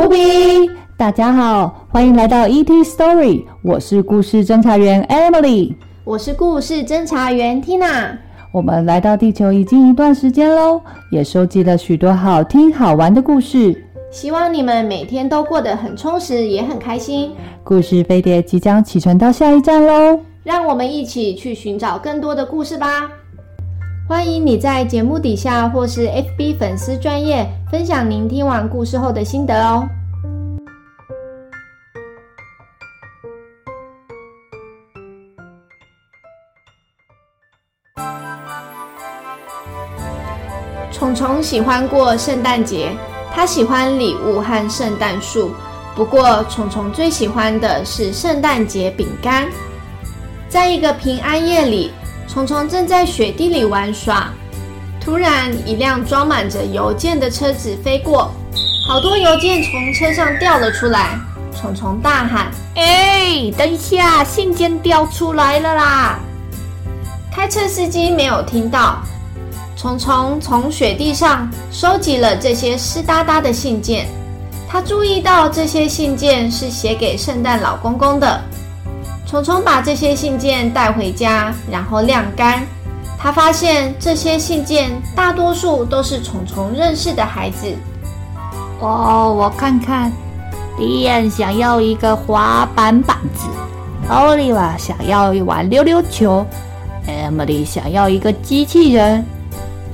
乌比，大家好，欢迎来到 ET Story，我是故事侦查员 Emily，我是故事侦查员 Tina。我们来到地球已经一段时间喽，也收集了许多好听好玩的故事，希望你们每天都过得很充实，也很开心。故事飞碟即将启程到下一站喽，让我们一起去寻找更多的故事吧。欢迎你在节目底下或是 FB 粉丝专业分享您听完故事后的心得哦。虫虫喜欢过圣诞节，他喜欢礼物和圣诞树。不过，虫虫最喜欢的是圣诞节饼干。在一个平安夜里。虫虫正在雪地里玩耍，突然一辆装满着邮件的车子飞过，好多邮件从车上掉了出来。虫虫大喊：“哎，等一下，信件掉出来了啦！”开车司机没有听到。虫虫从雪地上收集了这些湿哒哒的信件，他注意到这些信件是写给圣诞老公公的。虫虫把这些信件带回家，然后晾干。他发现这些信件大多数都是虫虫认识的孩子。哦，我看看，迪恩想要一个滑板板子奥利瓦想要一碗溜溜球，Emily 想要一个机器人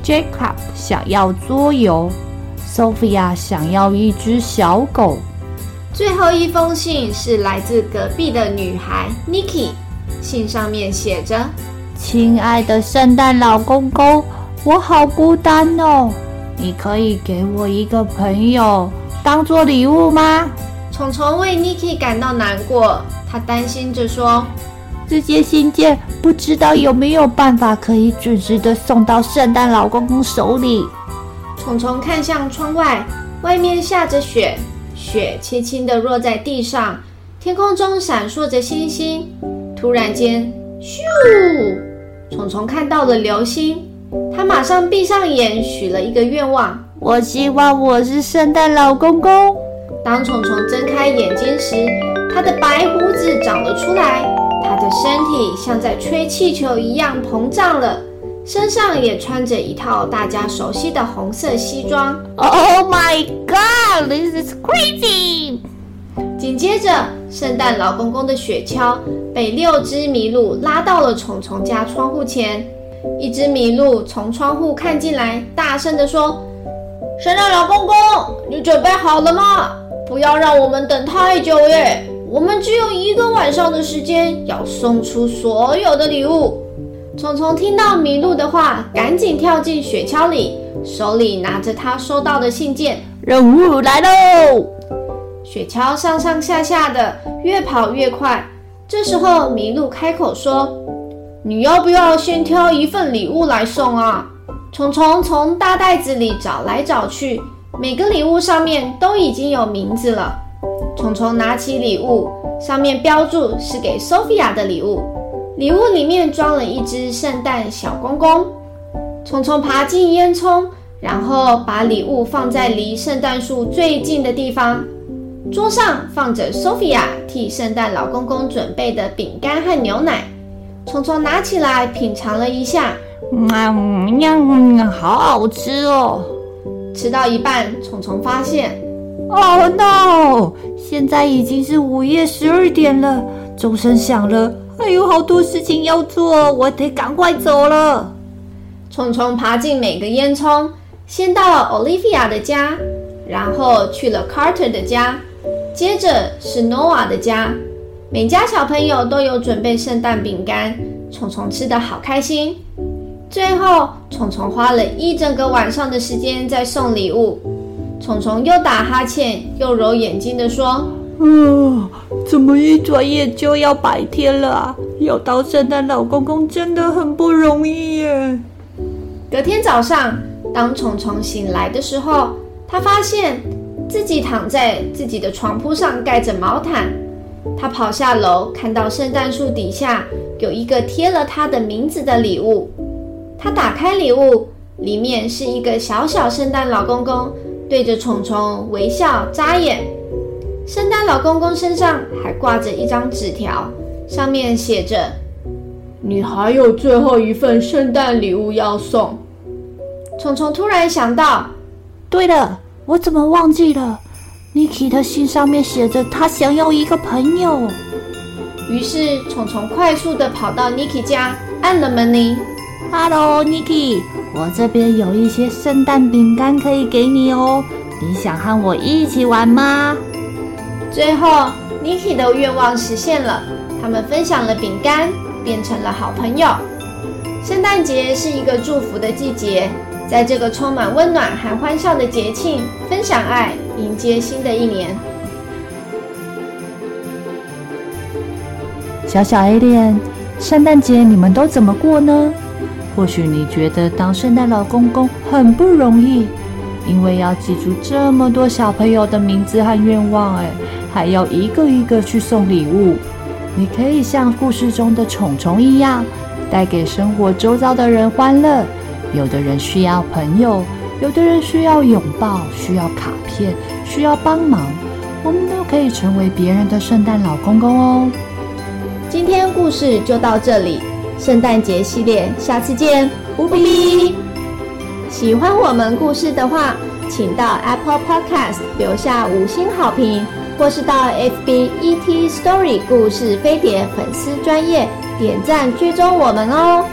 ，Jacob 想要桌游，Sophia 想要一只小狗。最后一封信是来自隔壁的女孩 Nikki，信上面写着：“亲爱的圣诞老公公，我好孤单哦，你可以给我一个朋友当做礼物吗？”虫虫为 Nikki 感到难过，他担心着说：“这些信件不知道有没有办法可以准时的送到圣诞老公公手里。”虫虫看向窗外，外面下着雪。雪轻轻地落在地上，天空中闪烁着星星。突然间，咻！虫虫看到了流星，它马上闭上眼，许了一个愿望：我希望我是圣诞老公公。当虫虫睁开眼睛时，他的白胡子长了出来，他的身体像在吹气球一样膨胀了。身上也穿着一套大家熟悉的红色西装。Oh my God, this is crazy！紧接着，圣诞老公公的雪橇被六只麋鹿拉到了虫虫家窗户前。一只麋鹿从窗户看进来，大声地说：“圣诞老公公，你准备好了吗？不要让我们等太久耶！我们只有一个晚上的时间，要送出所有的礼物。”虫虫听到麋鹿的话，赶紧跳进雪橇里，手里拿着他收到的信件。任务来喽！雪橇上上下下的，越跑越快。这时候，麋鹿开口说：“你要不要先挑一份礼物来送啊？”虫虫从大袋子里找来找去，每个礼物上面都已经有名字了。虫虫拿起礼物，上面标注是给 Sophia 的礼物。礼物里面装了一只圣诞小公公。虫虫爬进烟囱，然后把礼物放在离圣诞树最近的地方。桌上放着 Sophia 替圣诞老公公准备的饼干和牛奶。虫虫拿起来品尝了一下，嗯呀，好好吃哦！吃到一半，虫虫发现，Oh no！现在已经是午夜十二点了，钟声响了。还有好多事情要做，我得赶快走了。虫虫爬进每个烟囱，先到了 Olivia 的家，然后去了 Carter 的家，接着是 Noah 的家。每家小朋友都有准备圣诞饼干，虫虫吃的好开心。最后，虫虫花了一整个晚上的时间在送礼物。虫虫又打哈欠又揉眼睛的说。啊，怎么一转眼就要白天了啊？要当圣诞老公公真的很不容易耶。隔天早上，当虫虫醒来的时候，他发现自己躺在自己的床铺上，盖着毛毯。他跑下楼，看到圣诞树底下有一个贴了他的名字的礼物。他打开礼物，里面是一个小小圣诞老公公，对着虫虫微笑眨眼。圣诞老公公身上还挂着一张纸条，上面写着：“你还有最后一份圣诞礼物要送。”虫虫突然想到：“对了，我怎么忘记了？Niki 的信上面写着他想要一个朋友。”于是虫虫快速地跑到 Niki 家，按了门铃。“Hello，Niki，我这边有一些圣诞饼干可以给你哦，你想和我一起玩吗？”最后，Niki 的愿望实现了，他们分享了饼干，变成了好朋友。圣诞节是一个祝福的季节，在这个充满温暖和欢笑的节庆，分享爱，迎接新的一年。小小 Alien，圣诞节你们都怎么过呢？或许你觉得当圣诞老公公很不容易，因为要记住这么多小朋友的名字和愿望，哎。还要一个一个去送礼物。你可以像故事中的虫虫一样，带给生活周遭的人欢乐。有的人需要朋友，有的人需要拥抱，需要卡片，需要帮忙。我们都可以成为别人的圣诞老公公哦。今天故事就到这里，圣诞节系列下次见，无比。喜欢我们故事的话，请到 Apple Podcast 留下五星好评。或是到 FB ET Story 故事飞碟粉丝专业点赞追踪我们哦。